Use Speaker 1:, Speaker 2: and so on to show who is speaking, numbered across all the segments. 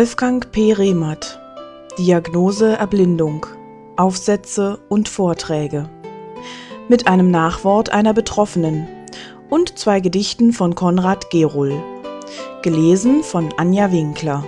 Speaker 1: Wolfgang P. Rehmert Diagnose Erblindung Aufsätze und Vorträge mit einem Nachwort einer Betroffenen und zwei Gedichten von Konrad Gerohl. Gelesen von Anja Winkler.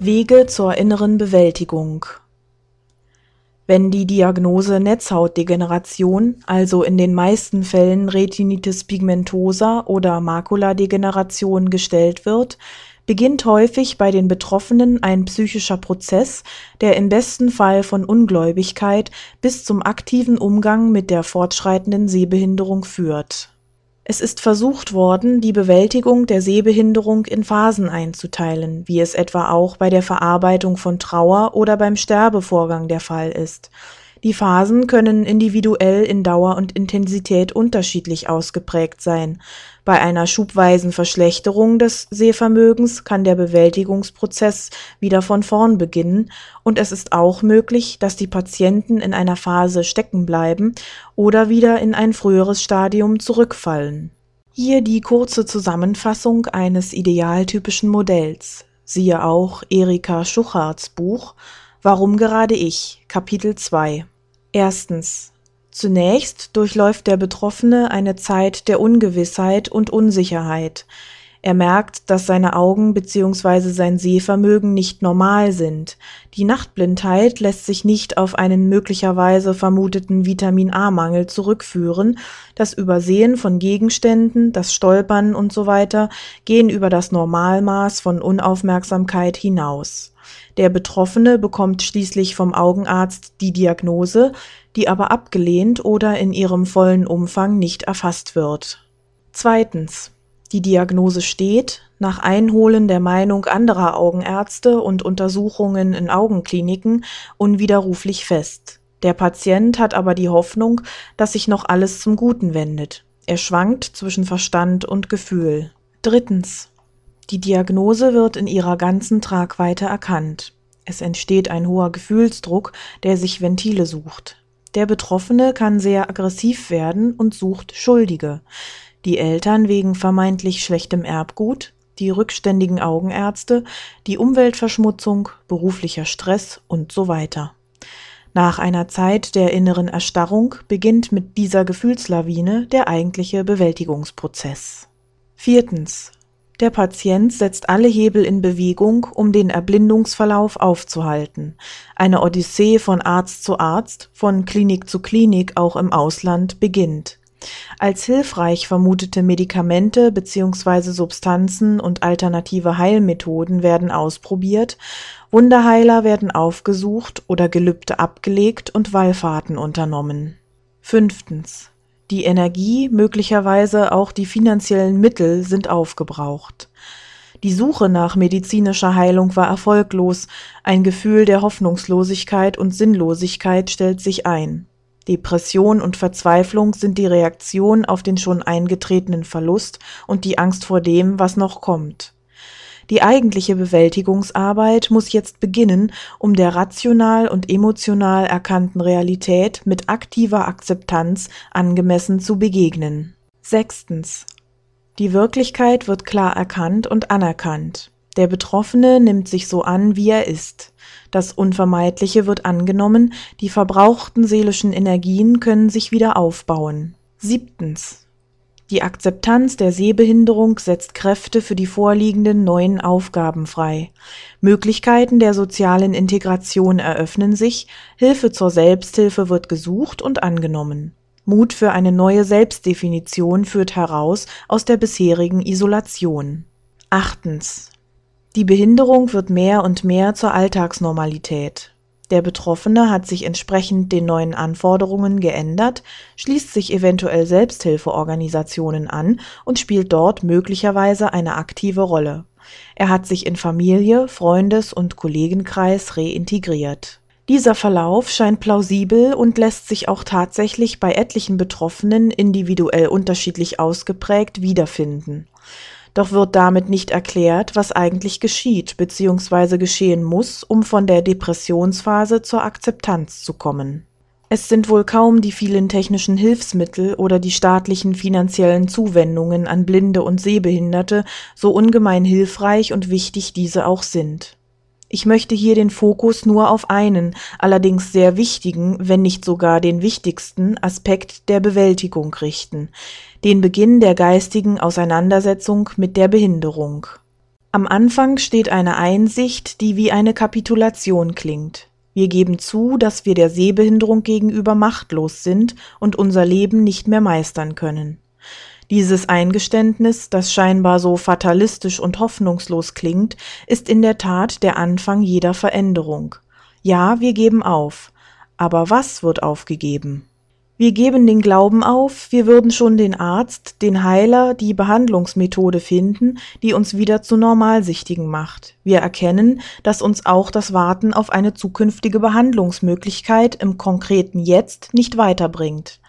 Speaker 1: Wege zur inneren Bewältigung wenn die Diagnose Netzhautdegeneration, also in den meisten Fällen Retinitis pigmentosa oder Makuladegeneration gestellt wird, beginnt häufig bei den Betroffenen ein psychischer Prozess, der im besten Fall von Ungläubigkeit bis zum aktiven Umgang mit der fortschreitenden Sehbehinderung führt es ist versucht worden, die Bewältigung der Sehbehinderung in Phasen einzuteilen, wie es etwa auch bei der Verarbeitung von Trauer oder beim Sterbevorgang der Fall ist die Phasen können individuell in Dauer und Intensität unterschiedlich ausgeprägt sein. Bei einer schubweisen Verschlechterung des Sehvermögens kann der Bewältigungsprozess wieder von vorn beginnen und es ist auch möglich, dass die Patienten in einer Phase stecken bleiben oder wieder in ein früheres Stadium zurückfallen. Hier die kurze Zusammenfassung eines idealtypischen Modells. Siehe auch Erika Schuchards Buch Warum gerade ich? Kapitel 2 Erstens. Zunächst durchläuft der Betroffene eine Zeit der Ungewissheit und Unsicherheit. Er merkt, dass seine Augen bzw. sein Sehvermögen nicht normal sind. Die Nachtblindheit lässt sich nicht auf einen möglicherweise vermuteten Vitamin A-Mangel zurückführen. Das Übersehen von Gegenständen, das Stolpern und so weiter gehen über das Normalmaß von Unaufmerksamkeit hinaus. Der Betroffene bekommt schließlich vom Augenarzt die Diagnose, die aber abgelehnt oder in ihrem vollen Umfang nicht erfasst wird. Zweitens. Die Diagnose steht, nach Einholen der Meinung anderer Augenärzte und Untersuchungen in Augenkliniken, unwiderruflich fest. Der Patient hat aber die Hoffnung, dass sich noch alles zum Guten wendet. Er schwankt zwischen Verstand und Gefühl. Drittens. Die Diagnose wird in ihrer ganzen Tragweite erkannt. Es entsteht ein hoher Gefühlsdruck, der sich Ventile sucht. Der Betroffene kann sehr aggressiv werden und sucht Schuldige. Die Eltern wegen vermeintlich schlechtem Erbgut, die rückständigen Augenärzte, die Umweltverschmutzung, beruflicher Stress und so weiter. Nach einer Zeit der inneren Erstarrung beginnt mit dieser Gefühlslawine der eigentliche Bewältigungsprozess. Viertens. Der Patient setzt alle Hebel in Bewegung, um den Erblindungsverlauf aufzuhalten. Eine Odyssee von Arzt zu Arzt, von Klinik zu Klinik auch im Ausland beginnt. Als hilfreich vermutete Medikamente bzw. Substanzen und alternative Heilmethoden werden ausprobiert, Wunderheiler werden aufgesucht oder Gelübde abgelegt und Wallfahrten unternommen. Fünftens. Die Energie, möglicherweise auch die finanziellen Mittel sind aufgebraucht. Die Suche nach medizinischer Heilung war erfolglos, ein Gefühl der Hoffnungslosigkeit und Sinnlosigkeit stellt sich ein. Depression und Verzweiflung sind die Reaktion auf den schon eingetretenen Verlust und die Angst vor dem, was noch kommt. Die eigentliche Bewältigungsarbeit muss jetzt beginnen, um der rational und emotional erkannten Realität mit aktiver Akzeptanz angemessen zu begegnen. Sechstens. Die Wirklichkeit wird klar erkannt und anerkannt. Der Betroffene nimmt sich so an, wie er ist. Das Unvermeidliche wird angenommen, die verbrauchten seelischen Energien können sich wieder aufbauen. Siebtens. Die Akzeptanz der Sehbehinderung setzt Kräfte für die vorliegenden neuen Aufgaben frei. Möglichkeiten der sozialen Integration eröffnen sich, Hilfe zur Selbsthilfe wird gesucht und angenommen. Mut für eine neue Selbstdefinition führt heraus aus der bisherigen Isolation. Achtens. Die Behinderung wird mehr und mehr zur Alltagsnormalität. Der Betroffene hat sich entsprechend den neuen Anforderungen geändert, schließt sich eventuell Selbsthilfeorganisationen an und spielt dort möglicherweise eine aktive Rolle. Er hat sich in Familie, Freundes- und Kollegenkreis reintegriert. Dieser Verlauf scheint plausibel und lässt sich auch tatsächlich bei etlichen Betroffenen individuell unterschiedlich ausgeprägt wiederfinden. Doch wird damit nicht erklärt, was eigentlich geschieht bzw. geschehen muss, um von der Depressionsphase zur Akzeptanz zu kommen. Es sind wohl kaum die vielen technischen Hilfsmittel oder die staatlichen finanziellen Zuwendungen an Blinde und Sehbehinderte, so ungemein hilfreich und wichtig diese auch sind. Ich möchte hier den Fokus nur auf einen, allerdings sehr wichtigen, wenn nicht sogar den wichtigsten Aspekt der Bewältigung richten, den Beginn der geistigen Auseinandersetzung mit der Behinderung. Am Anfang steht eine Einsicht, die wie eine Kapitulation klingt. Wir geben zu, dass wir der Sehbehinderung gegenüber machtlos sind und unser Leben nicht mehr meistern können. Dieses Eingeständnis, das scheinbar so fatalistisch und hoffnungslos klingt, ist in der Tat der Anfang jeder Veränderung. Ja, wir geben auf. Aber was wird aufgegeben? Wir geben den Glauben auf, wir würden schon den Arzt, den Heiler, die Behandlungsmethode finden, die uns wieder zu Normalsichtigen macht. Wir erkennen, dass uns auch das Warten auf eine zukünftige Behandlungsmöglichkeit im konkreten Jetzt nicht weiterbringt.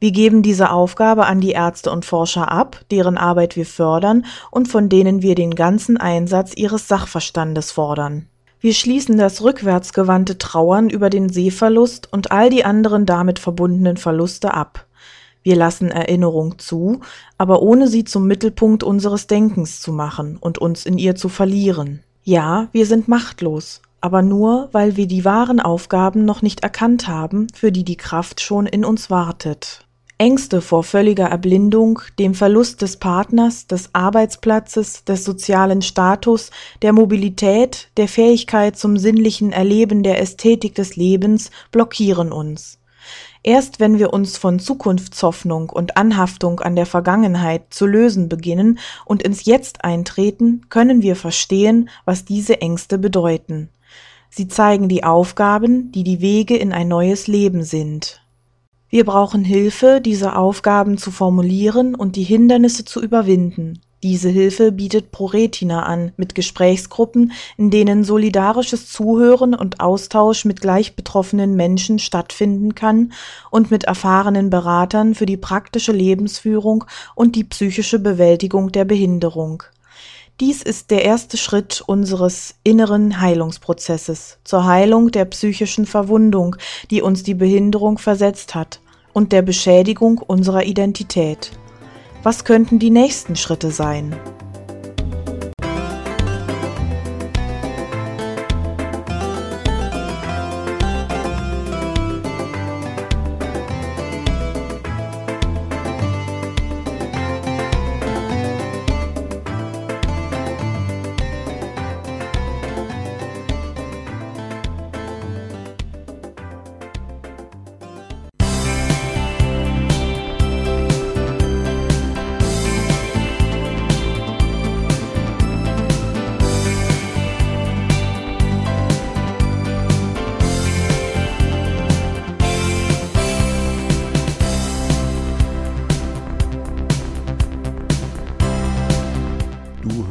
Speaker 1: Wir geben diese Aufgabe an die Ärzte und Forscher ab, deren Arbeit wir fördern und von denen wir den ganzen Einsatz ihres Sachverstandes fordern. Wir schließen das rückwärtsgewandte Trauern über den Sehverlust und all die anderen damit verbundenen Verluste ab. Wir lassen Erinnerung zu, aber ohne sie zum Mittelpunkt unseres Denkens zu machen und uns in ihr zu verlieren. Ja, wir sind machtlos, aber nur, weil wir die wahren Aufgaben noch nicht erkannt haben, für die die Kraft schon in uns wartet. Ängste vor völliger Erblindung, dem Verlust des Partners, des Arbeitsplatzes, des sozialen Status, der Mobilität, der Fähigkeit zum sinnlichen Erleben der Ästhetik des Lebens blockieren uns. Erst wenn wir uns von Zukunftshoffnung und Anhaftung an der Vergangenheit zu lösen beginnen und ins Jetzt eintreten, können wir verstehen, was diese Ängste bedeuten. Sie zeigen die Aufgaben, die die Wege in ein neues Leben sind. Wir brauchen Hilfe, diese Aufgaben zu formulieren und die Hindernisse zu überwinden. Diese Hilfe bietet ProRetina an, mit Gesprächsgruppen, in denen solidarisches Zuhören und Austausch mit gleich betroffenen Menschen stattfinden kann und mit erfahrenen Beratern für die praktische Lebensführung und die psychische Bewältigung der Behinderung. Dies ist der erste Schritt unseres inneren Heilungsprozesses zur Heilung der psychischen Verwundung, die uns die Behinderung versetzt hat, und der Beschädigung unserer Identität. Was könnten die nächsten Schritte sein?